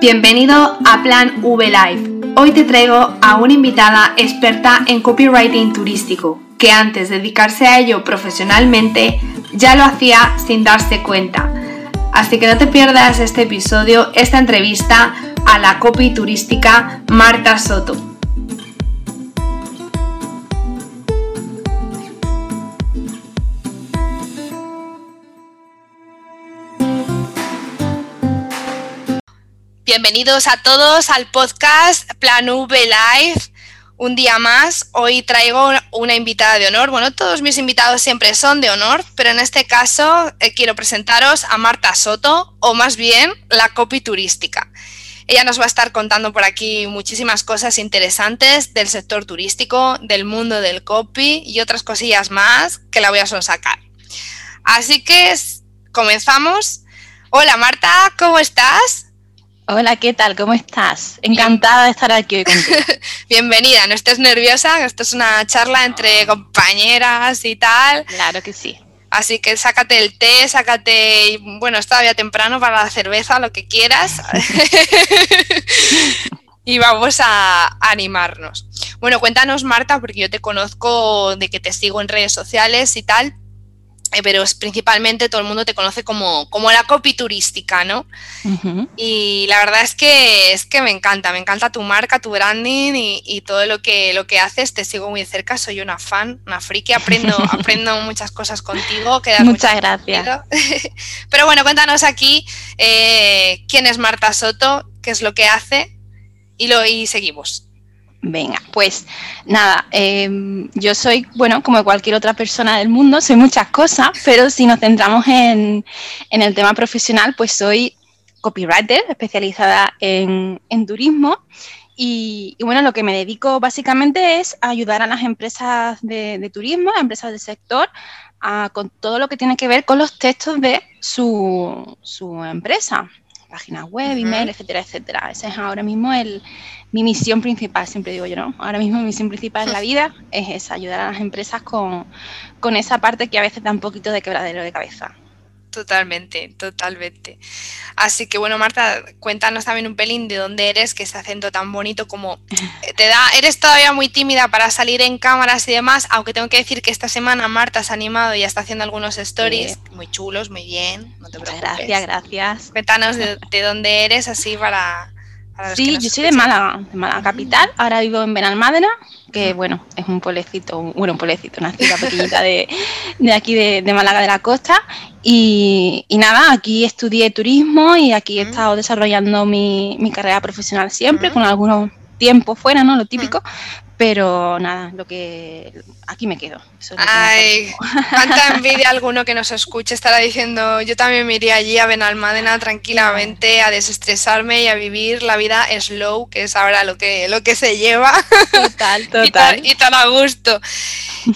Bienvenido a Plan V Live. Hoy te traigo a una invitada experta en copywriting turístico, que antes de dedicarse a ello profesionalmente ya lo hacía sin darse cuenta. Así que no te pierdas este episodio, esta entrevista a la copy turística Marta Soto. Bienvenidos a todos al podcast Plan V Live. Un día más, hoy traigo una invitada de honor. Bueno, todos mis invitados siempre son de honor, pero en este caso eh, quiero presentaros a Marta Soto, o más bien la copy turística. Ella nos va a estar contando por aquí muchísimas cosas interesantes del sector turístico, del mundo del copy y otras cosillas más que la voy a sonsacar. Así que comenzamos. Hola Marta, ¿cómo estás? Hola, ¿qué tal? ¿Cómo estás? Encantada de estar aquí hoy contigo. Bienvenida, no estés nerviosa, esto es una charla entre compañeras y tal. Claro que sí. Así que sácate el té, sácate, bueno, es todavía temprano para la cerveza, lo que quieras. y vamos a animarnos. Bueno, cuéntanos, Marta, porque yo te conozco de que te sigo en redes sociales y tal. Eh, pero es principalmente todo el mundo te conoce como, como la copy turística, ¿no? Y la verdad es que, es que me encanta, me encanta tu marca, tu branding y, todo lo que, lo que haces, te sigo muy cerca, soy una fan, una friki, aprendo, aprendo muchas cosas contigo. Muchas gracias. pero bueno, cuéntanos aquí eh, quién es Marta Soto, qué es lo que hace y, lo, y seguimos. Venga, pues nada, em, yo soy, bueno, como cualquier otra persona del mundo, soy muchas cosas, pero si nos centramos en, el tema profesional, pues soy copywriter especializada en, turismo y, bueno, lo que me dedico básicamente es ayudar a las empresas de, turismo, a empresas del sector, con todo lo que tiene que ver con los textos de su, su empresa páginas web, email, etcétera, etcétera. Esa es ahora mismo el, mi misión principal, siempre digo yo, ¿no? Ahora mismo mi misión principal en la vida es esa, ayudar a las empresas con, con esa parte que a veces da un poquito de quebradero de cabeza. Totalmente, totalmente. Así que bueno, Marta, cuéntanos también un pelín de dónde eres, que ese acento tan bonito como te da, eres todavía muy tímida para salir en cámaras y demás, aunque tengo que decir que esta semana Marta se ha animado y está haciendo algunos stories muy chulos, muy bien, no te preocupes. Gracias, gracias. Cuéntanos de, dónde eres, así para... sí, yo soy de Málaga, de Málaga capital, ahora vivo en Benalmádena, que bueno, es un pueblecito, bueno, un pueblecito, una ciudad pequeñita de, aquí de, Málaga de la Costa. Y, nada, aquí estudié turismo y aquí he estado desarrollando mi, carrera profesional siempre, con algunos tiempos fuera, ¿no? Lo típico, pero nada, lo que aquí me quedo. Ay, cuánta envidia alguno que nos escuche estará diciendo, yo también me iría allí a Benalmádena tranquilamente a desestresarme y a vivir la vida slow, que es ahora lo que, lo que se lleva. Total, total. y, tan, a gusto.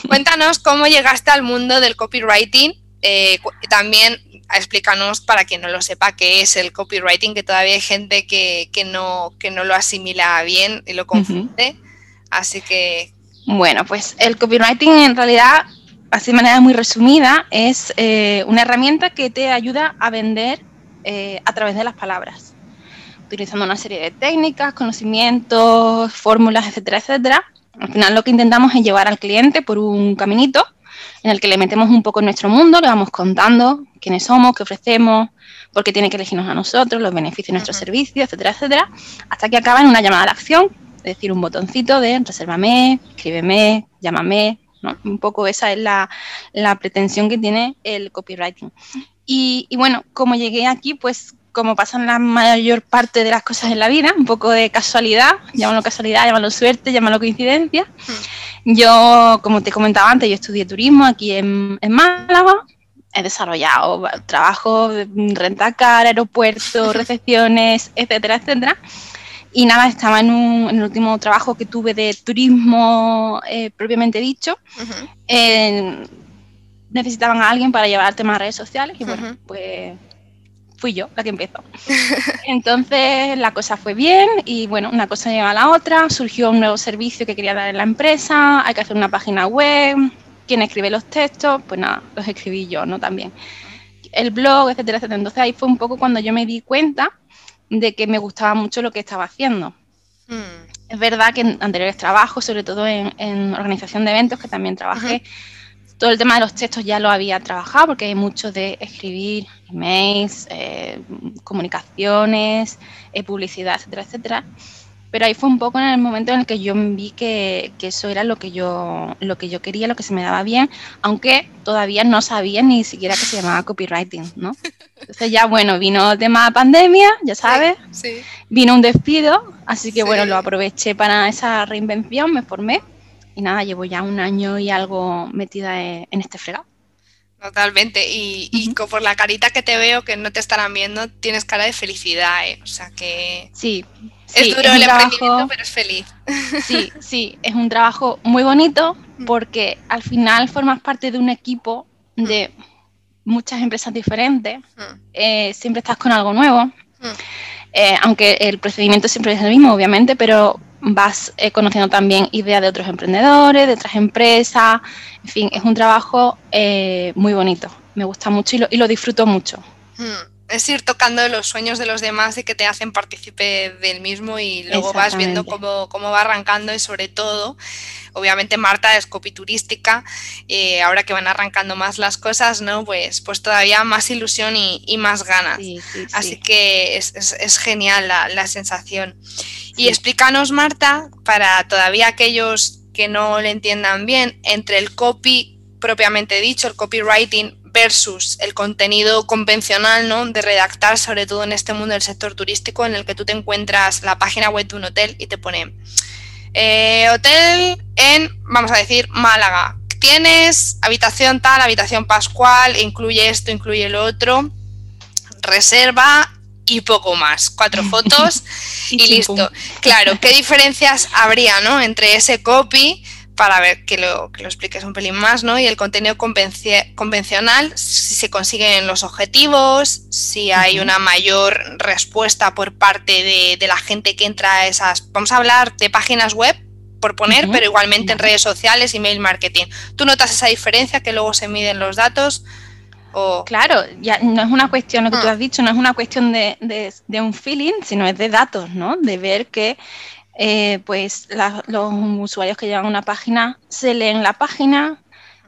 Cuéntanos cómo llegaste al mundo del copywriting. Eh, también explícanos para quien no lo sepa qué es el copywriting, que todavía hay gente que, no, que no lo asimila bien y lo confunde. Así que... Bueno, pues el copywriting en realidad, así de manera muy resumida, es eh, una herramienta que te ayuda a vender eh, a través de las palabras, utilizando una serie de técnicas, conocimientos, fórmulas, etcétera, etcétera. Al final lo que intentamos es llevar al cliente por un caminito en el que le metemos un poco en nuestro mundo, le vamos contando quiénes somos, qué ofrecemos, por qué tiene que elegirnos a nosotros, los beneficios de nuestro servicio, etcétera, etcétera, hasta que acaba en una llamada a la acción es decir, un botoncito de resérvame, escríbeme, llámame, ¿no? Un poco esa es la, pretensión que tiene el copywriting. Y, bueno, como llegué aquí, pues como pasan la mayor parte de las cosas en la vida, un poco de casualidad, llámalo casualidad, llámalo suerte, llámalo coincidencia. Hmm. Yo, como te comentaba antes, yo estudié turismo aquí en, en Málaga, he desarrollado trabajo, rentacar, aeropuertos, recepciones, etcétera, etcétera. Y nada, estaba en, un, en el último trabajo que tuve de turismo eh, propiamente dicho. necesitaban a alguien para llevar temas de redes sociales y bueno, pues fui yo la que empezó. Entonces la cosa fue bien y bueno, una cosa lleva a la otra, surgió un nuevo servicio que quería dar en la empresa, hay que hacer una página web, ¿quién escribe los textos? Pues nada, los escribí yo, ¿no? También. El blog, etcétera, etcétera. Entonces ahí fue un poco cuando yo me di cuenta de que me gustaba mucho lo que estaba haciendo. Hmm. Es verdad que en anteriores trabajos, sobre todo en, organización de eventos, que también trabajé, todo el tema de los textos ya lo había trabajado, porque hay mucho de escribir emails, eh, comunicaciones, eh, publicidad, etcétera, etcétera. Pero ahí fue un poco en el momento en el que yo vi que, eso era lo que, yo, lo que yo quería, lo que se me daba bien, aunque todavía no sabía ni siquiera que se llamaba copywriting, ¿no? Entonces ya, bueno, vino el tema pandemia, ya sabes, vino un despido, así que bueno, lo aproveché para esa reinvención, me formé y nada, llevo ya un año y algo metida en este fregado. Totalmente, y, por la carita que te veo, que no te estarán viendo, tienes cara de felicidad, ¿eh? O sea que... Sí, es duro el emprendimiento, pero es feliz. Sí, sí, es un trabajo muy bonito mm. porque al final formas parte de un equipo de muchas empresas diferentes, mm. eh, siempre estás con algo nuevo, mm. eh, aunque el procedimiento siempre es el mismo, obviamente, pero vas eh, conociendo también ideas de otros emprendedores, de otras empresas, en fin, es un trabajo muy bonito, me gusta mucho y lo disfruto mucho es ir tocando los sueños de los demás y que te hacen partícipe del mismo y luego vas viendo cómo, va arrancando y sobre todo, obviamente Marta es copiturística, eh, ahora que van arrancando más las cosas, ¿no? Pues, pues todavía más ilusión y, más ganas. Así que es, genial la, sensación. Y explícanos, Marta, para todavía aquellos que no le entiendan bien, entre el copy propiamente dicho, el copywriting versus el contenido convencional, ¿no? De redactar, sobre todo en este mundo del sector turístico, en el que tú te encuentras la página web de un hotel y te pone eh, hotel en, vamos a decir, Málaga. Tienes habitación tal, habitación pascual, incluye esto, incluye lo otro, reserva y poco más. Cuatro fotos y, listo. Claro, ¿qué diferencias habría, ¿no? Entre ese copy para ver que lo, que lo expliques un pelín más, ¿no? Y el contenido convencional, si se consiguen los objetivos, si hay una mayor respuesta por parte de, la gente que entra a esas. Vamos a hablar de páginas web, por poner, pero igualmente en redes sociales, email marketing. ¿Tú notas esa diferencia que luego se miden los datos? O... Claro, ya no es una cuestión, lo que tú ah. has dicho, no es una cuestión de, de, un feeling, sino es de datos, ¿no? De ver que eh, pues los usuarios que llegan a una página se leen la página,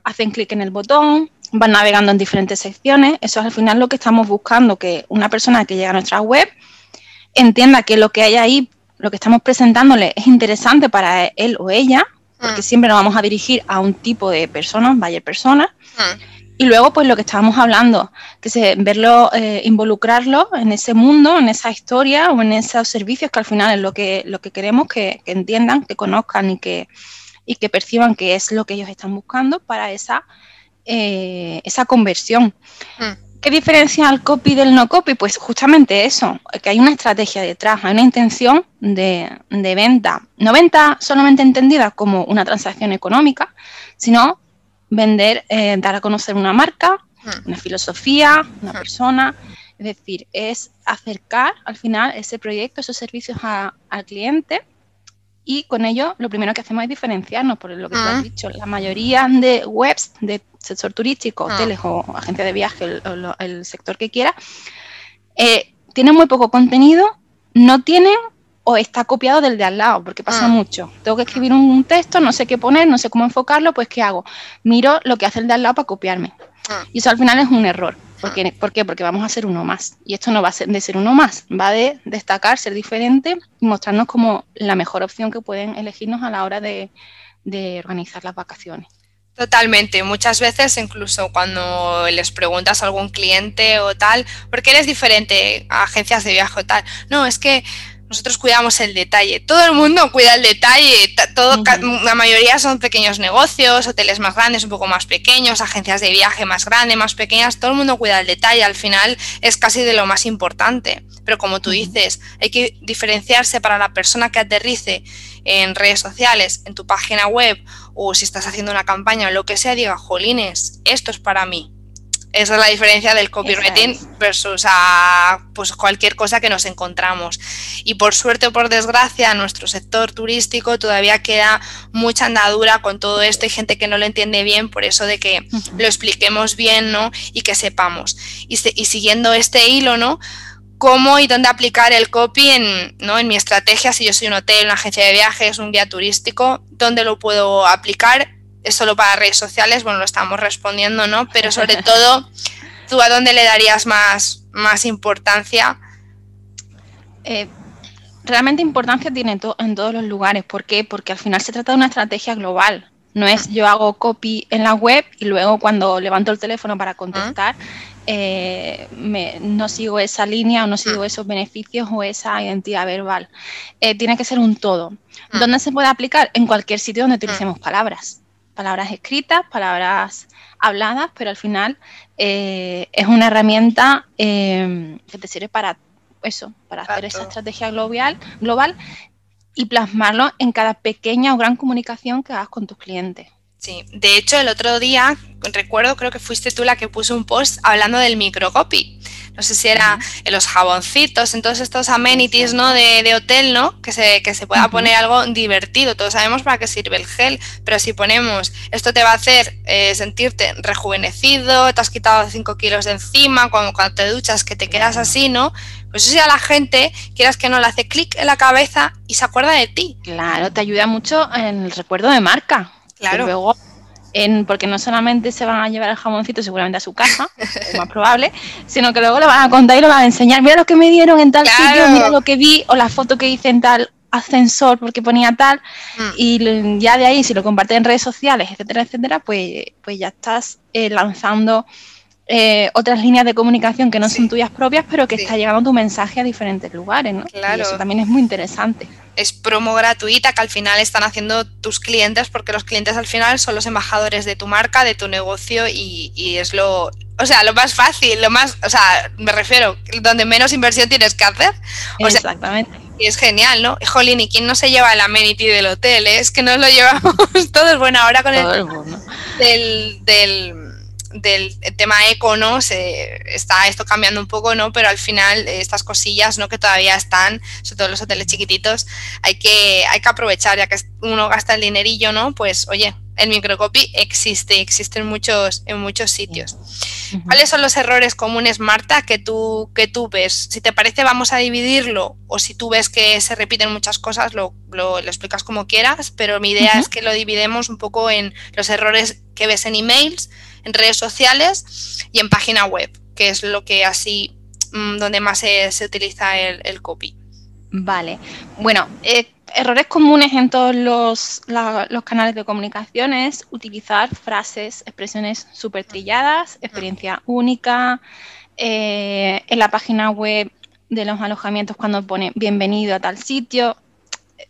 hacen clic en el botón, van navegando en diferentes secciones. Eso es al final lo que estamos buscando, que una persona que llega a nuestra web entienda que lo que hay ahí, lo que estamos presentándole es interesante para él o ella, porque mm. siempre nos vamos a dirigir a un tipo de personas, vaya personas. Mm. Y luego, pues lo que estábamos hablando, que se, verlo, eh, involucrarlo en ese mundo, en esa historia o en esos servicios que al final es lo que, lo que queremos que, entiendan, que conozcan y que, y que perciban que es lo que ellos están buscando para esa, eh, esa conversión. Mm. ¿Qué diferencia el copy del no copy? Pues justamente eso, que hay una estrategia detrás, hay una intención de, de venta. No venta solamente entendida como una transacción económica, sino vender, eh, dar a conocer una marca, hmm. una filosofía, una hmm. persona. Es decir, es acercar al final ese proyecto, esos servicios al cliente y con ello lo primero que hacemos es diferenciarnos, por lo que tú has hmm. dicho. La mayoría de webs de sector turístico, hoteles o agencia de viaje, el, sector que quiera, eh, tienen muy poco contenido, no tienen o está copiado del de al lado, porque pasa ah. mucho. Tengo que escribir un, texto, no sé qué poner, no sé cómo enfocarlo, pues ¿qué hago? Miro lo que hace el de al lado para copiarme. Ah. Y eso al final es un error. ¿Por qué? ¿Por qué? Porque vamos a ser uno más. Y esto no va a ser de ser uno más, va de destacar, ser diferente y mostrarnos como la mejor opción que pueden elegirnos a la hora de, de organizar las vacaciones. Totalmente. Muchas veces, incluso cuando les preguntas a algún cliente o tal, ¿por qué eres diferente a agencias de viaje o tal? No, es que nosotros cuidamos el detalle. Todo el mundo cuida el detalle. Todo, La mayoría son pequeños negocios, hoteles más grandes, un poco más pequeños, agencias de viaje más grandes, más pequeñas. Todo el mundo cuida el detalle. Al final es casi de lo más importante. Pero como tú dices, hay que diferenciarse para la persona que aterrice en redes sociales, en tu página web o si estás haciendo una campaña o lo que sea, diga, jolines, esto es para mí esa es la diferencia del copywriting versus a pues, cualquier cosa que nos encontramos. Y por suerte o por desgracia, nuestro sector turístico todavía queda mucha andadura con todo esto. Hay gente que no lo entiende bien, por eso de que lo expliquemos bien ¿no? y que sepamos. Y, y siguiendo este hilo, ¿no? cómo y dónde aplicar el copy en, ¿no? en mi estrategia, si yo soy un hotel, una agencia de viajes, un guía turístico, dónde lo puedo aplicar. ¿Es solo para redes sociales? Bueno, lo estamos respondiendo, ¿no? Pero sobre todo, ¿tú a dónde le darías más, más importancia? Eh, realmente importancia tiene en todos los lugares. ¿Por qué? Porque al final se trata de una estrategia global. No es yo hago copy en la web y luego cuando levanto el teléfono para contestar, eh, no sigo esa línea o no sigo esos beneficios o esa identidad verbal. Eh, tiene que ser un todo. ¿Dónde se puede aplicar? En cualquier sitio donde utilicemos palabras. Palabras escritas, palabras habladas, pero al final eh, es una herramienta que te sirve para eso, para hacer esa estrategia global, global y plasmarlo en cada pequeña o gran comunicación que hagas con tus clientes. Sí, de hecho el otro día, recuerdo, creo que fuiste tú la que puso un post hablando del microcopy. No sé si era en los jaboncitos, en todos estos amenities ¿no? de, hotel, ¿no? Que se, que se pueda poner algo divertido. Todos sabemos para qué sirve el gel, pero si ponemos esto te va a hacer eh, sentirte rejuvenecido, te has quitado 5 kilos de encima, cuando, cuando te duchas que te quedas así, ¿no? Pues eso sí a la gente, quieras que no, le hace clic en la cabeza y se acuerda de ti. Claro, te ayuda mucho en el recuerdo de marca. Claro. luego, en, porque no solamente se van a llevar el jamoncito seguramente a su casa, es más probable, sino que luego le van a contar y lo van a enseñar. Mira lo que me dieron en tal sitio, mira lo que vi, o la foto que hice en tal ascensor porque ponía tal, mm. y ya de ahí, si lo compartes en redes sociales, etcétera, etcétera, pues, pues ya estás eh, lanzando eh, otras líneas de comunicación que no son tuyas propias, pero que está llegando tu mensaje a diferentes lugares, ¿no? Claro. Y eso también es muy interesante. Es promo gratuita que al final están haciendo tus clientes, porque los clientes al final son los embajadores de tu marca, de tu negocio, y, es lo, o sea, lo más fácil, lo más, o sea, me refiero, donde menos inversión tienes que hacer. Exactamente. y es genial, ¿no? Jolín, ¿y quién no se lleva el amenity del hotel? Eh? Es que nos lo llevamos todos. Bueno, ahora con el, del, del del tema eco, ¿no? Se, está esto cambiando un poco, ¿no? Pero al final eh, estas cosillas, ¿no? Que todavía están, sobre todo los hoteles chiquititos, hay que, hay que aprovechar, ya que uno gasta el dinerillo, ¿no? Pues oye, el microcopy existe, existe en muchos, en muchos sitios. ¿Cuáles son los errores comunes, Marta, que tú, que tú ves? Si te parece, vamos a dividirlo, o si tú ves que se repiten muchas cosas, lo, lo, explicas como quieras, pero mi idea es que lo dividemos un poco en los errores que ves en emails, en redes sociales y en página web, que es lo que así, mm, donde más se, utiliza el, copy. Vale, bueno, eh, errores comunes en todos los, canales de comunicación es utilizar frases, expresiones súper trilladas, experiencia única, eh, en la página web de los alojamientos cuando pone bienvenido a tal sitio,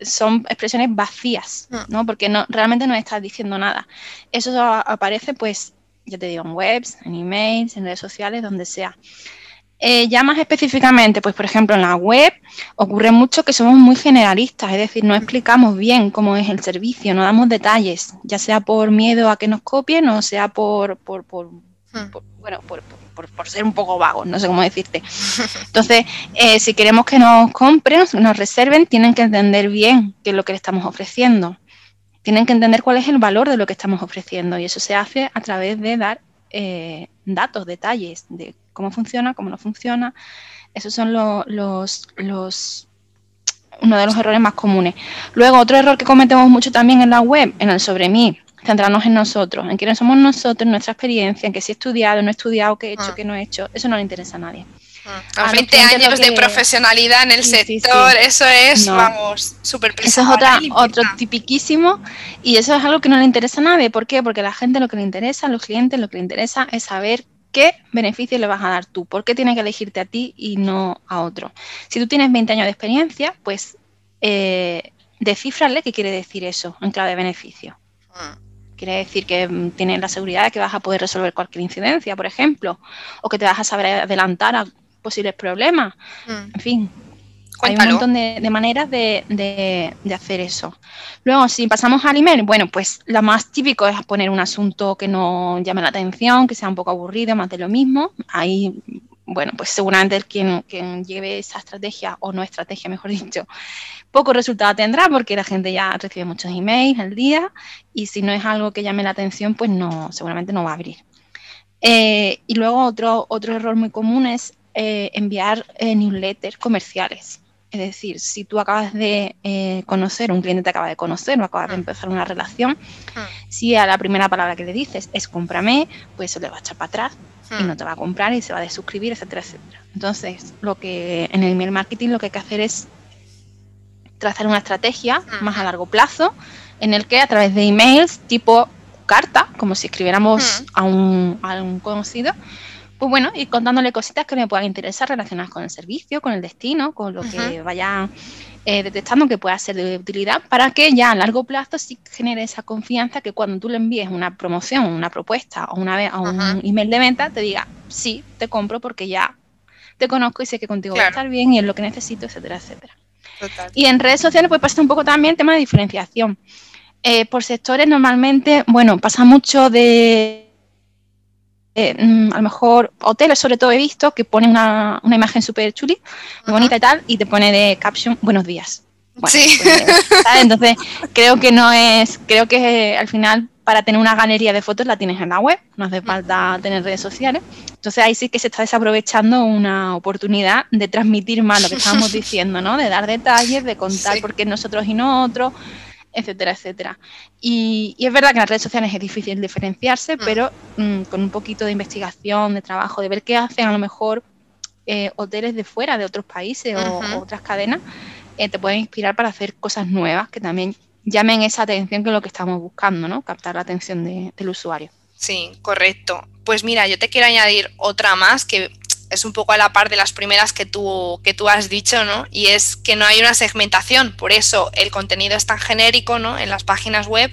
son expresiones vacías, mm. ¿no? Porque no, realmente no estás diciendo nada. Eso aparece pues ya te digo, en webs, en emails, en redes sociales, donde sea. Eh, ya más específicamente, pues por ejemplo en la web ocurre mucho que somos muy generalistas, es decir, no explicamos bien cómo es el servicio, no damos detalles, ya sea por miedo a que nos copien o sea por, por, por, hmm. bueno, por, ser un poco vagos, no sé cómo decirte. Entonces, eh, si queremos que nos compren, nos reserven, tienen que entender bien qué es lo que le estamos ofreciendo tienen que entender cuál es el valor de lo que estamos ofreciendo y eso se hace a través de dar eh, datos, detalles de cómo funciona, cómo no funciona. Esos son los, los, uno de los errores más comunes. Luego, otro error que cometemos mucho también en la web, en el sobre mí, centrarnos en nosotros, en quiénes somos nosotros, en nuestra experiencia, en que si he estudiado, no he estudiado, qué he hecho, ah. qué no he hecho. Eso no le interesa a nadie. A 20 años de profesionalidad en el sector, eso es, vamos, súper Eso es otra, otro tipiquísimo y eso es algo que no le interesa a nadie. ¿Por qué? Porque a la gente lo que le interesa, a los clientes lo que le interesa es saber qué beneficio le vas a dar tú, por qué tiene que elegirte a ti y no a otro. Si tú tienes 20 años de experiencia, pues eh, descifrarle qué quiere decir eso en clave de beneficio. Ah. Quiere decir que mm, tienes la seguridad de que vas a poder resolver cualquier incidencia, por ejemplo, o que te vas a saber adelantar a posibles problemas. Mm. En fin, hay un montón de, maneras de, hacer eso. Luego, si pasamos al email, bueno, pues lo más típico es poner un asunto que no llame la atención, que sea un poco aburrido, más de lo mismo. Ahí, bueno, pues seguramente el quien, quien lleve esa estrategia, o no estrategia, mejor dicho, poco resultado tendrá porque la gente ya recibe muchos emails al día y si no es algo que llame la atención, pues no, seguramente no va a abrir. Eh, y luego otro, otro error muy común es eh, enviar eh, newsletters comerciales. Es decir, si tú acabas de eh, conocer, un cliente te acaba de conocer o acabas de mm. empezar una relación, mm. si a la primera palabra que le dices es cómprame, pues eso le va a echar para atrás y mm. no te va a comprar y se va a desuscribir, etcétera, etcétera. Entonces, lo que en el email marketing lo que hay que hacer es trazar una estrategia más a largo plazo en el que a través de emails tipo carta, como si escribiéramos a, un, a un conocido, pues bueno, y contándole cositas que me puedan interesar relacionadas con el servicio, con el destino, con lo que vaya eh, detectando que pueda ser de utilidad, para que ya a largo plazo sí genere esa confianza que cuando tú le envíes una promoción, una propuesta o una a un email de venta, te diga, sí, te compro porque ya te conozco y sé que contigo va a estar bien y es lo que necesito, etcétera, etcétera. Y en redes sociales pues pasa un poco también el tema de diferenciación. Eh, por sectores normalmente, bueno, pasa mucho de eh, mm, a lo mejor hoteles sobre todo he visto que pone una, imagen súper chuli, muy bonita y tal, y te pone de caption buenos días. sí. Pues, Entonces, creo que no es, creo que al final para tener una galería de fotos la tienes en la web, no hace falta tener redes sociales. Entonces ahí sí que se está desaprovechando una oportunidad de transmitir más lo que estábamos diciendo, ¿no? De dar detalles, de contar por qué nosotros y no otros, etcétera, etcétera. Y, es verdad que en las redes sociales es difícil diferenciarse, mm. pero mm, con un poquito de investigación, de trabajo, de ver qué hacen a lo mejor eh, hoteles de fuera, de otros países o, otras cadenas, eh, te pueden inspirar para hacer cosas nuevas que también llamen esa atención que es lo que estamos buscando, ¿no? Captar la atención del usuario. Sí, correcto. Pues mira, yo te quiero añadir otra más que es un poco a la par de las primeras que tú, que tú has dicho, ¿no? Y es que no hay una segmentación, por eso el contenido es tan genérico, ¿no? En las páginas web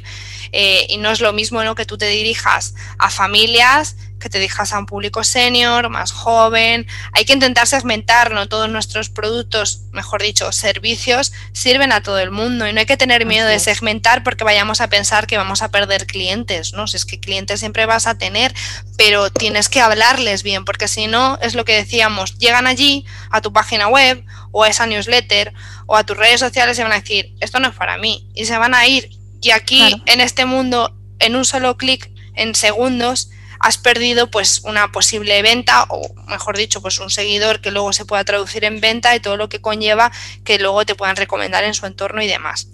eh, y no es lo mismo, ¿no? Que tú te dirijas a familias que te dirijas a un público senior, más joven. Hay que intentar segmentar, ¿no? Todos nuestros productos, mejor dicho, servicios, sirven a todo el mundo y no hay que tener miedo de segmentar porque vayamos a pensar que vamos a perder clientes, ¿no? Si es que clientes siempre vas a tener, pero tienes que hablarles bien porque si no, es lo que decíamos, llegan allí a tu página web o a esa newsletter o a tus redes sociales y van a decir, esto no es para mí y se van a ir. Y aquí, en este mundo, en un solo clic, en segundos, has perdido pues una posible venta o mejor dicho pues un seguidor que luego se pueda traducir en venta y todo lo que conlleva que luego te puedan recomendar en su entorno y demás.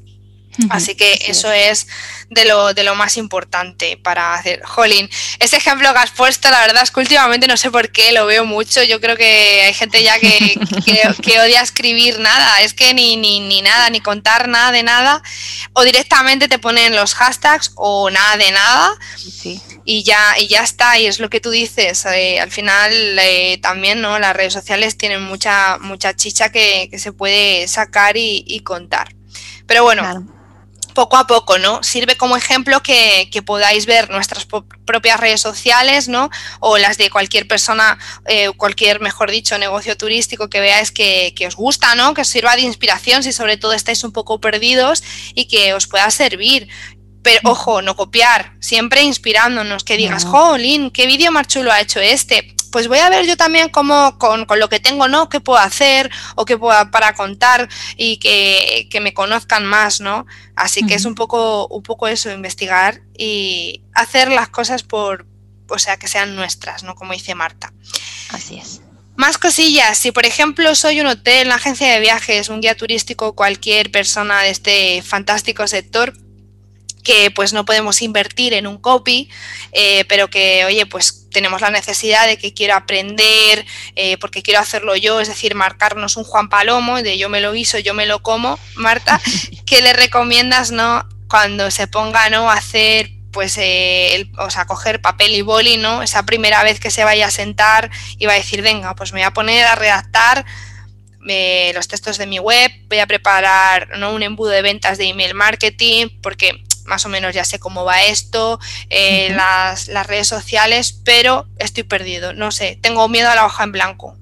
Así que eso es de lo, de lo más importante para hacer. Jolín, ese ejemplo que has puesto, la verdad es que últimamente no sé por qué lo veo mucho. Yo creo que hay gente ya que, que, odia escribir nada. Es que ni, ni, ni, nada, ni contar nada de nada. O directamente te ponen los hashtags o nada de nada. Sí y ya, y ya está, y es lo que tú dices, eh, al final eh, también ¿no? las redes sociales tienen mucha, mucha chicha que, se puede sacar y, contar. Pero bueno, poco a poco, ¿no? Sirve como ejemplo que, podáis ver nuestras propias redes sociales, ¿no? O las de cualquier persona, eh, cualquier, mejor dicho, negocio turístico que veáis que, que, os gusta, ¿no? Que os sirva de inspiración si sobre todo estáis un poco perdidos y que os pueda servir. Pero ojo, no copiar, siempre inspirándonos, que digas, jolín, qué vídeo más chulo ha hecho este. Pues voy a ver yo también cómo, con, lo que tengo, ¿no? ¿Qué puedo hacer o qué puedo para contar y que, me conozcan más, ¿no? Así que es un poco, un poco eso, investigar y hacer las cosas por, o sea, que sean nuestras, ¿no? Como dice Marta. Así es. Más cosillas, si por ejemplo soy un hotel, una agencia de viajes, un guía turístico, cualquier persona de este fantástico sector, que pues no podemos invertir en un copy, eh, pero que, oye, pues tenemos la necesidad de que quiero aprender, eh, porque quiero hacerlo yo, es decir, marcarnos un Juan Palomo, de yo me lo hizo, yo me lo como, Marta, ¿qué le recomiendas, no? Cuando se ponga, ¿no? A hacer pues, eh, o sea, coger papel y boli, ¿no? Esa primera vez que se vaya a sentar y va a decir, venga, pues me voy a poner a redactar los textos de mi web, voy a preparar ¿no? un embudo de ventas de email marketing, porque más o menos ya sé cómo va esto, eh, las, redes sociales, pero estoy perdido, no sé, tengo miedo a la hoja en blanco.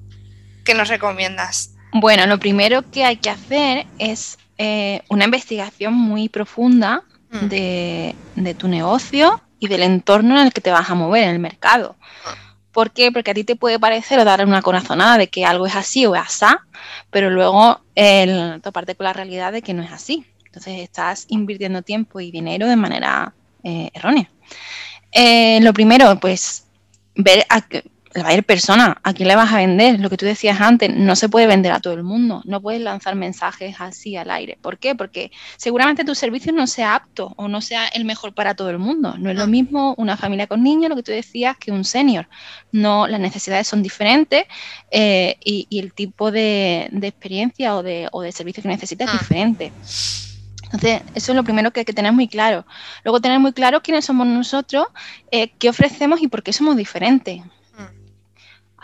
¿Qué nos recomiendas? Bueno, lo primero que hay que hacer es eh, una investigación muy profunda mm. de, tu negocio y del entorno en el que te vas a mover en el mercado. ¿Por qué? Porque a ti te puede parecer o dar una corazonada de que algo es así o es asá, pero luego el, toparte con la realidad de que no es así. Entonces estás invirtiendo tiempo y dinero de manera eh, errónea. Eh, lo primero, pues ver va a ir persona, ¿a quién le vas a vender? Lo que tú decías antes, no se puede vender a todo el mundo, no puedes lanzar mensajes así al aire. ¿Por qué? Porque seguramente tu servicio no sea apto o no sea el mejor para todo el mundo. No es lo mismo una familia con niños, lo que tú decías, que un senior. No, las necesidades son diferentes eh, y, el tipo de, experiencia o de, o de, servicio que necesitas es ah. diferente. Entonces, eso es lo primero que hay que tener muy claro. Luego, tener muy claro quiénes somos nosotros, eh, qué ofrecemos y por qué somos diferentes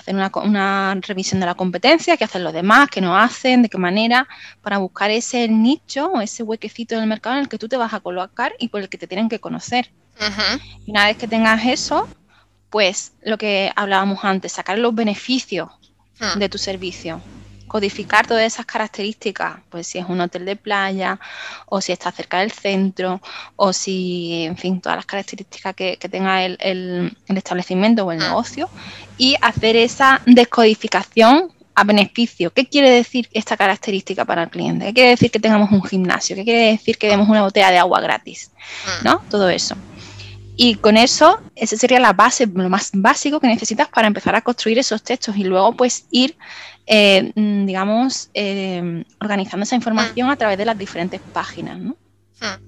hacer una, revisión de la competencia, qué hacen los demás, qué no hacen, de qué manera, para buscar ese nicho o ese huequecito del mercado en el que tú te vas a colocar y por el que te tienen que conocer. Y una vez que tengas eso, pues lo que hablábamos antes, sacar los beneficios hmm. de tu servicio codificar todas esas características, pues si es un hotel de playa o si está cerca del centro o si, en fin, todas las características que, tenga el, establecimiento o el ah. negocio y hacer esa descodificación a beneficio. ¿Qué quiere decir esta característica para el cliente? ¿Qué quiere decir que tengamos un gimnasio? ¿Qué quiere decir que demos una botella de agua gratis? Ah. ¿No? Todo eso. Y con eso, esa sería la base, lo más básico que necesitas para empezar a construir esos textos y luego pues ir eh, mm, digamos, eh, organizando esa información a través de las diferentes páginas. ¿no? Hmm.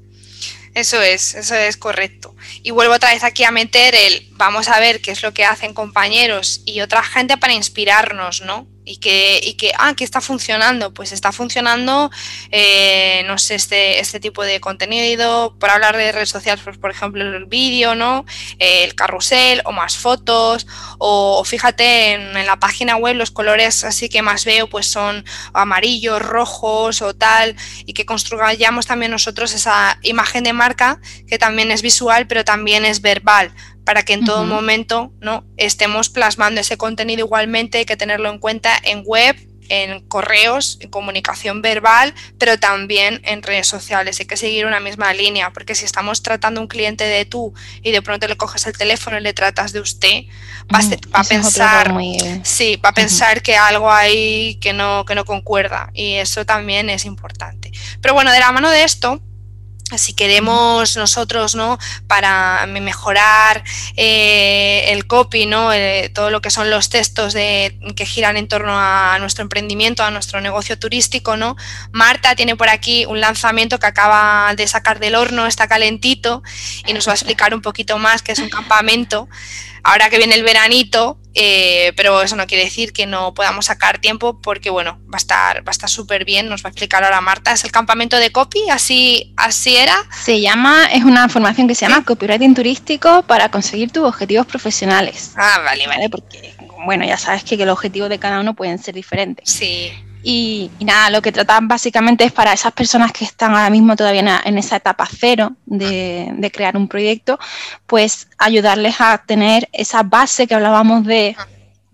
Eso es, eso es correcto. Y vuelvo otra vez aquí a meter el, vamos a ver qué es lo que hacen compañeros y otra gente para inspirarnos, ¿no? Y que, y que, ah, que está funcionando, pues está funcionando, eh, no sé, este, este tipo de contenido, por hablar de redes sociales, pues por ejemplo el vídeo, ¿no? el carrusel o más fotos, o, fíjate en, la página web los colores así que más veo pues son amarillos, rojos o tal, y que construyamos también nosotros esa imagen de marca que también es visual pero también es verbal para que en todo momento ¿no? estemos plasmando ese contenido igualmente, hay que tenerlo en cuenta en web, en correos, en comunicación verbal, pero también en redes sociales. Hay que seguir una misma línea, porque si estamos tratando a un cliente de tú y de pronto le coges el teléfono y le tratas de usted, va, a, pensar, sí, va a pensar que algo hay que no, que no concuerda y eso también es importante. Pero bueno, de la mano de esto, si queremos nosotros, ¿no? Para mejorar eh, el copy, ¿no? Eh, todo lo que son los textos de, que giran en torno a nuestro emprendimiento, a nuestro negocio turístico, ¿no? Marta tiene por aquí un lanzamiento que acaba de sacar del horno, está calentito y nos va a explicar un poquito más que es un campamento ahora que viene el veranito, eh, pero eso no quiere decir que no podamos sacar tiempo porque, bueno, va a estar va a estar súper bien, nos va a explicar ahora Marta, es el campamento de copy, así, así era. Se llama, es una formación que se llama Copywriting Turístico para conseguir tus objetivos profesionales. Ah, vale, vale. Porque, bueno, ya sabes que, que los objetivos de cada uno pueden ser diferentes. Sí. Y, nada, lo que tratan básicamente es para esas personas que están ahora mismo todavía en, esa etapa cero de, crear un proyecto, pues ayudarles a tener esa base que hablábamos de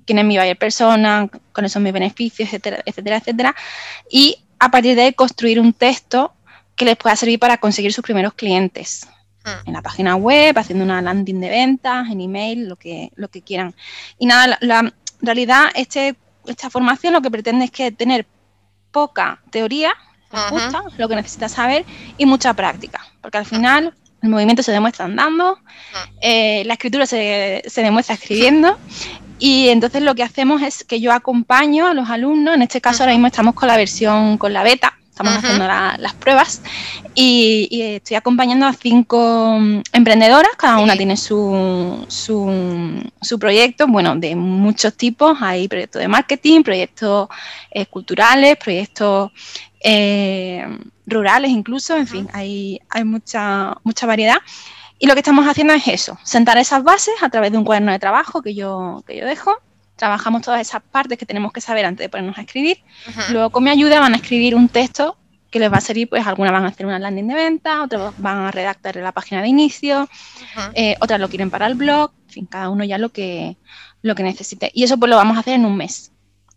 quién es mi buyer persona, cuáles son mis beneficios, etcétera, etcétera, etcétera. Y a partir de ahí construir un texto que les pueda servir para conseguir sus primeros clientes. Hmm. En la página web, haciendo una landing de ventas, en email, lo que, lo que quieran. Y nada, la, la realidad, este esta formación lo que pretende es que tener poca teoría, justa, lo que necesitas saber, y mucha práctica, porque al final el movimiento se demuestra andando, eh, la escritura se, se demuestra escribiendo, y entonces lo que hacemos es que yo acompaño a los alumnos, en este caso ahora mismo estamos con la versión, con la beta, estamos haciendo las pruebas y, estoy acompañando a cinco mm, emprendedoras, cada una tiene su, su, proyecto, bueno, de muchos tipos, hay proyectos de marketing, proyectos eh, culturales, proyectos eh, rurales incluso, en fin, hay, hay mucha, mucha variedad. Y lo que estamos haciendo es eso, sentar esas bases a través de un cuaderno de trabajo que yo, que yo dejo trabajamos todas esas partes que tenemos que saber antes de ponernos a escribir. Luego con mi ayuda van a escribir un texto que les va a servir, pues algunas van a hacer una landing de venta, otras van a redactar la página de inicio, eh, otras lo quieren para el blog, en fin, cada uno ya lo que, lo que necesite. Y eso pues lo vamos a hacer en un mes,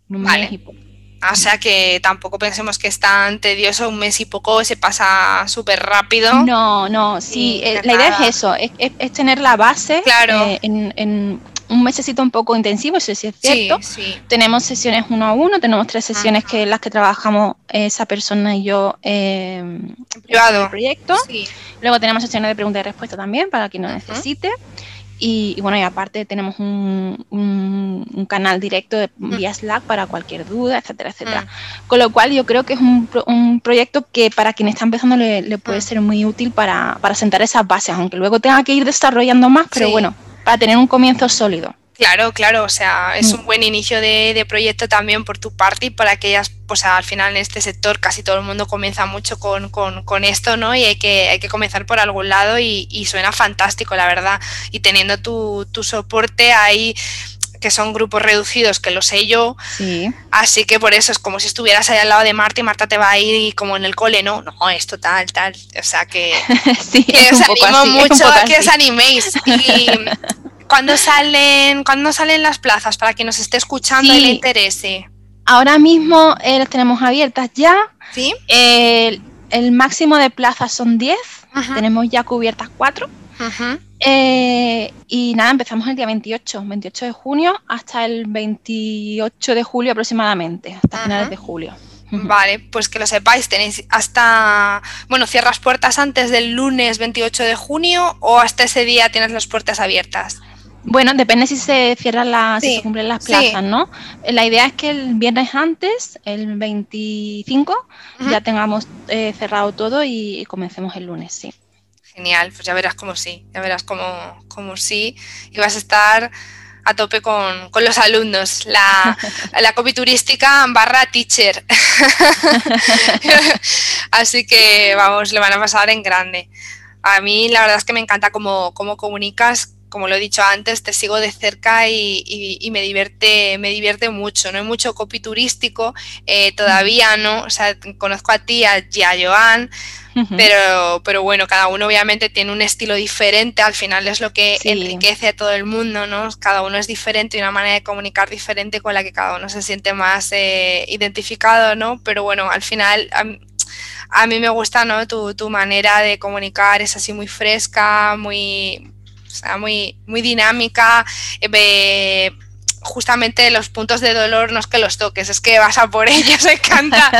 un mes y poco. O sea que tampoco pensemos que es tan tedioso, un mes y poco se pasa súper rápido. No, no, sí, eh, la idea es eso, es, tener la base claro. Eh, en, un mesecito un poco intensivo, eso sí es cierto. Tenemos sesiones uno a uno, tenemos tres sesiones que las que trabajamos esa persona y yo eh, en el proyecto. Luego tenemos sesiones de pregunta y respuesta también para quien lo necesite. Y, bueno, y aparte tenemos un, un, canal directo de, mm. vía Slack para cualquier duda, etcétera, etcétera. Mm. Con lo cual yo creo que es un, un proyecto que para quien está empezando le, puede mm. ser muy útil para, para, sentar esas bases, aunque luego tenga que ir desarrollando más, pero bueno, para tener un comienzo sólido. Claro, claro, o sea, es un buen inicio de, proyecto también por tu parte y para que ellas, pues al final en este sector casi todo el mundo comienza mucho con, con, esto, ¿no? Y hay que, hay que comenzar por algún lado y, suena fantástico, la verdad. Y teniendo tu, tu soporte ahí que son grupos reducidos, que lo sé yo. Sí. Así que por eso es como si estuvieras ahí al lado de Marta y Marta te va a ir como en el cole, ¿no? No, esto tal, tal. O sea que, sí, os animo mucho a que os animéis. Y ¿Cuándo salen, ¿Cuándo salen las plazas para quien nos esté escuchando y le interese? Ahora mismo eh, las tenemos abiertas ya. ¿Sí? el máximo de plazas son 10. Tenemos ya cubiertas 4. Eh, y nada, empezamos el día 28, 28 de junio hasta el 28 de julio aproximadamente, hasta finales de julio. Vale, pues que lo sepáis, tenéis hasta, bueno, cierras puertas antes del lunes 28 de junio o hasta ese día tienes las puertas abiertas. Bueno, depende si se cierran las, si se cumplen las plazas, ¿no? La idea es que el viernes antes, el 25, ya tengamos eh, cerrado todo y, comencemos el lunes, sí. Genial, pues ya verás como sí, ya verás como, como sí, y vas a estar a tope con, los alumnos, la, la copy turística barra teacher. Así que vamos, le van a pasar en grande. A mí la verdad es que me encanta cómo, cómo comunicas, como lo he dicho antes, te sigo de cerca y, me divierte, me divierte mucho. No hay mucho copy turístico, eh, todavía no. O sea, conozco a ti a, y a Joan, pero, pero bueno, cada uno obviamente tiene un estilo diferente. Al final es lo que enriquece a todo el mundo, ¿no? Cada uno es diferente y una manera de comunicar diferente con la que cada uno se siente más eh, identificado, ¿no? Pero bueno, al final. A, mí me gusta, ¿no? Tu, tu manera de comunicar es así muy fresca, muy, o sea, muy, muy dinámica. Eh, justamente los puntos de dolor no es que los toques, es que vas a por ellos, encanta.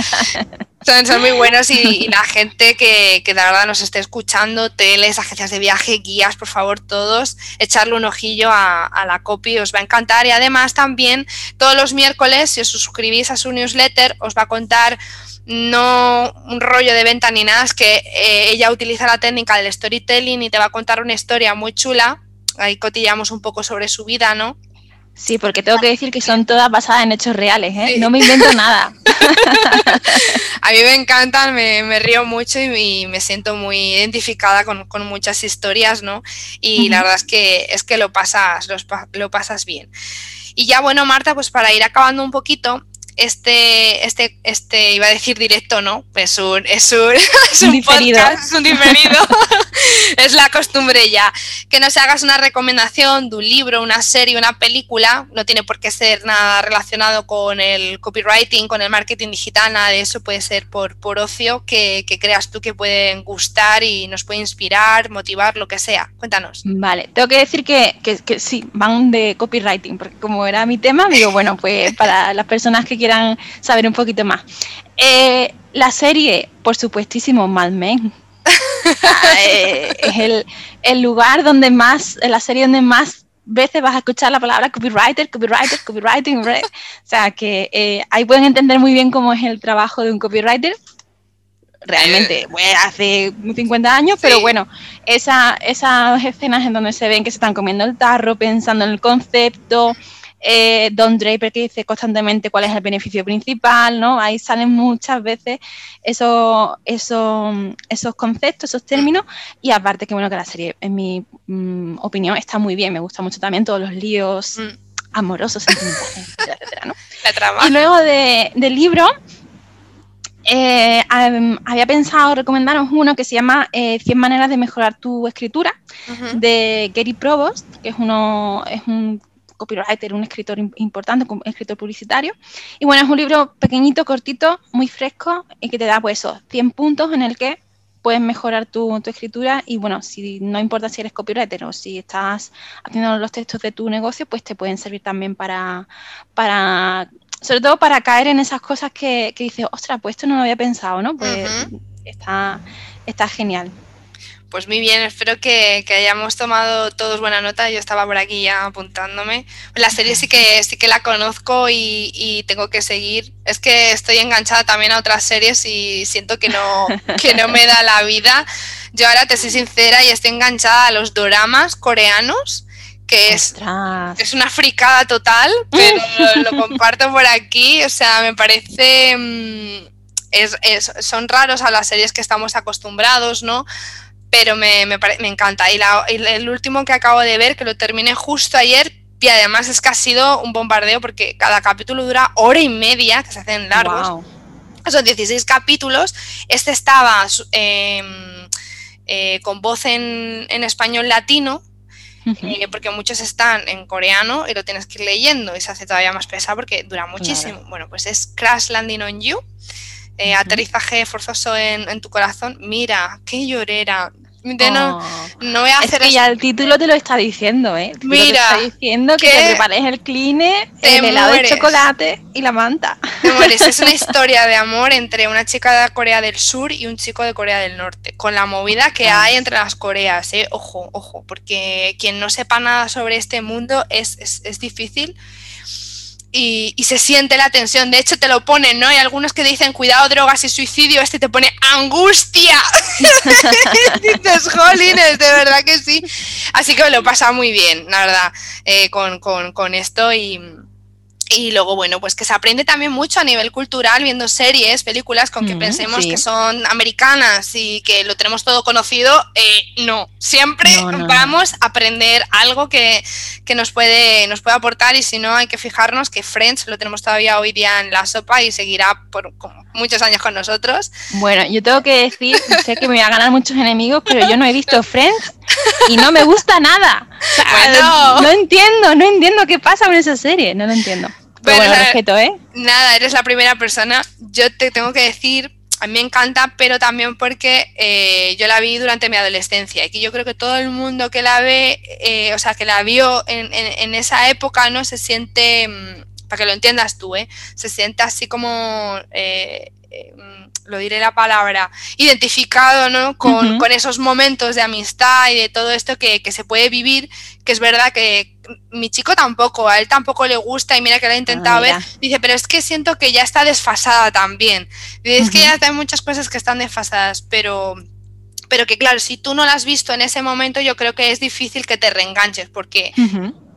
Son, muy buenos y, la gente que, que, de verdad nos esté escuchando, teles, agencias de viaje, guías, por favor, todos, echarle un ojillo a, a, la copy, os va a encantar. Y además también todos los miércoles, si os suscribís a su newsletter, os va a contar no un rollo de venta ni nada, es que eh, ella utiliza la técnica del storytelling y te va a contar una historia muy chula. Ahí cotillamos un poco sobre su vida, ¿no? Sí, porque tengo que decir que son todas basadas en hechos reales, ¿eh? No me invento nada. a mí me encantan, me, río mucho y, me siento muy identificada con, muchas historias, ¿no? Y la verdad es que, es que lo, pasas, lo pasas bien. Y ya bueno, Marta, pues para ir acabando un poquito, este, este, este, iba a decir directo, ¿no? Es un, es un, es un, podcast, es un diferido. es la costumbre ya. Que nos hagas una recomendación de un libro, una serie, una película. No tiene por qué ser nada relacionado con el copywriting, con el marketing digital, nada de eso. Puede ser por, por ocio que, que creas tú que pueden gustar y nos puede inspirar, motivar, lo que sea. Cuéntanos. Vale, tengo que decir que, que, que sí, van de copywriting, porque como era mi tema, digo, bueno, pues para las personas que quieran saber un poquito más. Eh, la serie, por supuestísimo, Mad Men. Eh, es el, lugar donde más, la serie donde más veces vas a escuchar la palabra copywriter, copywriter, copywriting. O sea, que eh, ahí pueden entender muy bien cómo es el trabajo de un copywriter. Realmente, hace 50 años, pero bueno, esa, esas escenas en donde se ven que se están comiendo el tarro, pensando en el concepto, eh, Don Draper que dice constantemente cuál es el beneficio principal, ¿no? Ahí salen muchas veces esos, esos, esos conceptos, esos términos, y aparte que bueno que la serie, en mi mm, opinión, está muy bien, me gusta mucho también todos los líos mm. amorosos, etcétera, ¿no? Y luego del libro, eh, había pensado recomendaros uno que se llama 100 eh, maneras de mejorar tu escritura, de Gary Provost, que es, uno, es un copywriter, un escritor importante, un escritor publicitario. Y bueno, es un libro pequeñito, cortito, muy fresco y que te da pues esos 100 puntos en el que puedes mejorar tu, escritura y bueno, si no importa si eres copywriter o si estás haciendo los textos de tu negocio, pues te pueden servir también para, para sobre todo para caer en esas cosas que, que dices, ostras, pues esto no lo había pensado, ¿no? Pues está, está genial. Pues muy bien, espero que, hayamos tomado todos buena nota. Yo estaba por aquí ya apuntándome. La serie sí que sí que la conozco y, tengo que seguir. Es que estoy enganchada también a otras series y siento que no, que no me da la vida. Yo ahora te soy sincera y estoy enganchada a los doramas coreanos que es, es una fricada total, pero lo, comparto por aquí. O sea, me parece. Mm, es, son raros a las series que estamos acostumbrados, ¿no? Pero me, me, me encanta. Y, el último que acabo de ver, que lo terminé justo ayer, y además es que ha sido un bombardeo porque cada capítulo dura hora y media, que se hacen largos. Son 16 capítulos. Este estaba em, eh, con voz en, español latino, eh, porque muchos están en coreano y lo tienes que ir leyendo y se hace todavía más pesado porque dura muchísimo. Bueno, pues es Crash Landing on You. Eh, aterrizaje forzoso en, en, tu corazón. Mira, qué llorera. No, oh. no voy a hacer es que ya el título te lo está diciendo, ¿eh? Mira, te está diciendo que, te prepares el cline, el helado de chocolate y la manta. Es una historia de amor entre una chica de Corea del Sur y un chico de Corea del Norte, con la movida que hay entre las Coreas, ¿eh? Ojo, ojo, porque quien no sepa nada sobre este mundo es, es, es difícil y, se siente la tensión. De hecho, te lo ponen, ¿no? Hay algunos que dicen cuidado, drogas y suicidio. Este te pone angustia. dices, jolines, de verdad que sí. Así que me lo pasa muy bien, la verdad, eh, con, con, con esto y y luego, bueno, pues que se aprende también mucho a nivel cultural viendo series, películas con que pensemos que son americanas y que lo tenemos todo conocido. Eh, no, siempre vamos a aprender algo que, nos, puede, nos puede aportar y si no hay que fijarnos que Friends lo tenemos todavía hoy día en la sopa y seguirá por muchos años con nosotros. Bueno, yo tengo que decir, sé que me voy a ganar muchos enemigos, pero yo no he visto Friends y no me gusta nada. No entiendo, no entiendo qué pasa con esa serie, no lo entiendo. Bueno, respeto, ¿eh? Nada, eres la primera persona. Yo te tengo que decir, a mí me encanta, pero también porque eh, yo la vi durante mi adolescencia y que yo creo que todo el mundo que la ve, eh, o sea, que la vio en, esa época, ¿no? Se siente, mm, para que lo entiendas tú, ¿eh? Se siente así como... Eh, lo diré la palabra, identificado ¿no? con, esos momentos de amistad y de todo esto que, se puede vivir, que es verdad que mi chico tampoco, a él tampoco le gusta y mira que lo ha intentado ah, ver, dice, pero es que siento que ya está desfasada también. es que ya hay muchas cosas que están desfasadas, pero pero que claro, si tú no la has visto en ese momento, yo creo que es difícil que te reenganches, porque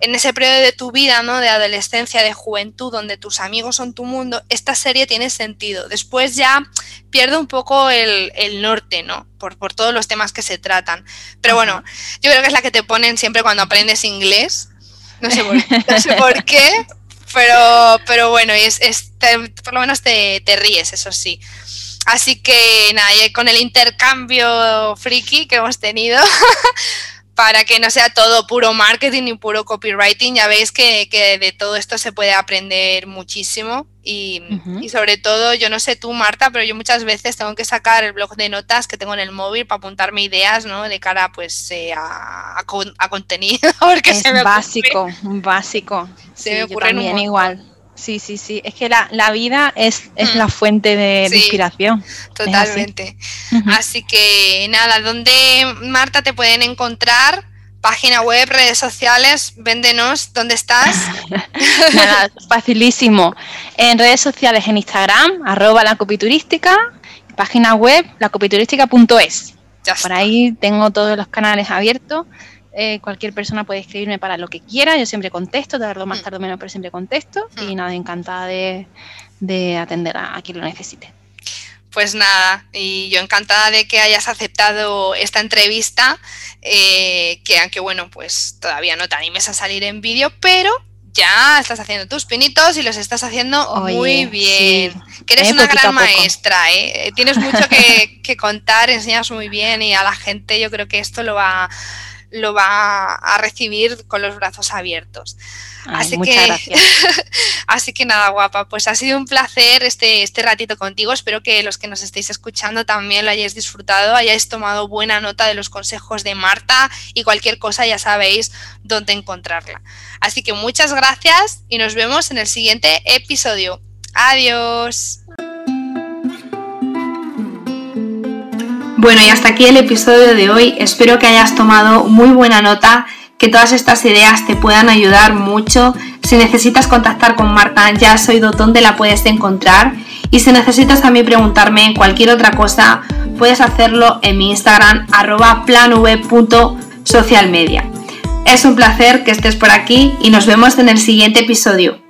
en ese periodo de tu vida, ¿no? De adolescencia, de juventud, donde tus amigos son tu mundo, esta serie tiene sentido. Después ya pierde un poco el, norte, ¿no? Por, todos los temas que se tratan. Pero bueno, yo creo que es la que te ponen siempre cuando aprendes inglés. No sé por, qué, pero, pero bueno, es, por lo menos te, te ríes, eso sí. Así que nada, con el intercambio friki que hemos tenido, para que no sea todo puro marketing y puro copywriting, ya veis que, de todo esto se puede aprender muchísimo y, sobre todo, yo no sé tú, Marta, pero yo muchas veces tengo que sacar el blog de notas que tengo en el móvil para apuntarme ideas, ¿no? De cara, pues, eh, a, contenido. Porque es básico, básico. Se me ocurre también igual. Sí, sí, sí. Es que la, vida es, es mm. la fuente de, inspiración. Totalmente. Así. que nada, ¿dónde, Marta, te pueden encontrar? Página web, redes sociales, véndenos, ¿dónde estás? nada, facilísimo. En redes sociales, en Instagram, arroba la copiturística, página web, lacopiturística.es. Por ahí tengo todos los canales abiertos eh, cualquier persona puede escribirme para lo que quiera, yo siempre contesto, tardo más, mm. tardo menos, pero siempre contesto. Y mm. nada, encantada de, atender a, quien lo necesite. Pues nada, y yo encantada de que hayas aceptado esta entrevista, eh, que aunque bueno, pues todavía no te animes a salir en vídeo, pero ya estás haciendo tus pinitos y los estás haciendo muy bien. Que eres eh, una gran maestra, ¿eh? Tienes mucho que, que, contar, enseñas muy bien y a la gente yo creo que esto lo va, lo va a recibir con los brazos abiertos. así, que, así que nada, guapa, pues ha sido un placer este, este ratito contigo. Espero que los que nos estéis escuchando también lo hayáis disfrutado, hayáis tomado buena nota de los consejos de Marta y cualquier cosa ya sabéis dónde encontrarla. Así que muchas gracias y nos vemos en el siguiente episodio. Adiós. Bueno, y hasta aquí el episodio de hoy. Espero que hayas tomado muy buena nota, que todas estas ideas te puedan ayudar mucho. Si necesitas contactar con Marta, ya oído dónde la puedes encontrar. Y si necesitas también preguntarme cualquier otra cosa, puedes hacerlo en mi Instagram, arroba planv.socialmedia. Es un placer que estés por aquí y nos vemos en el siguiente episodio.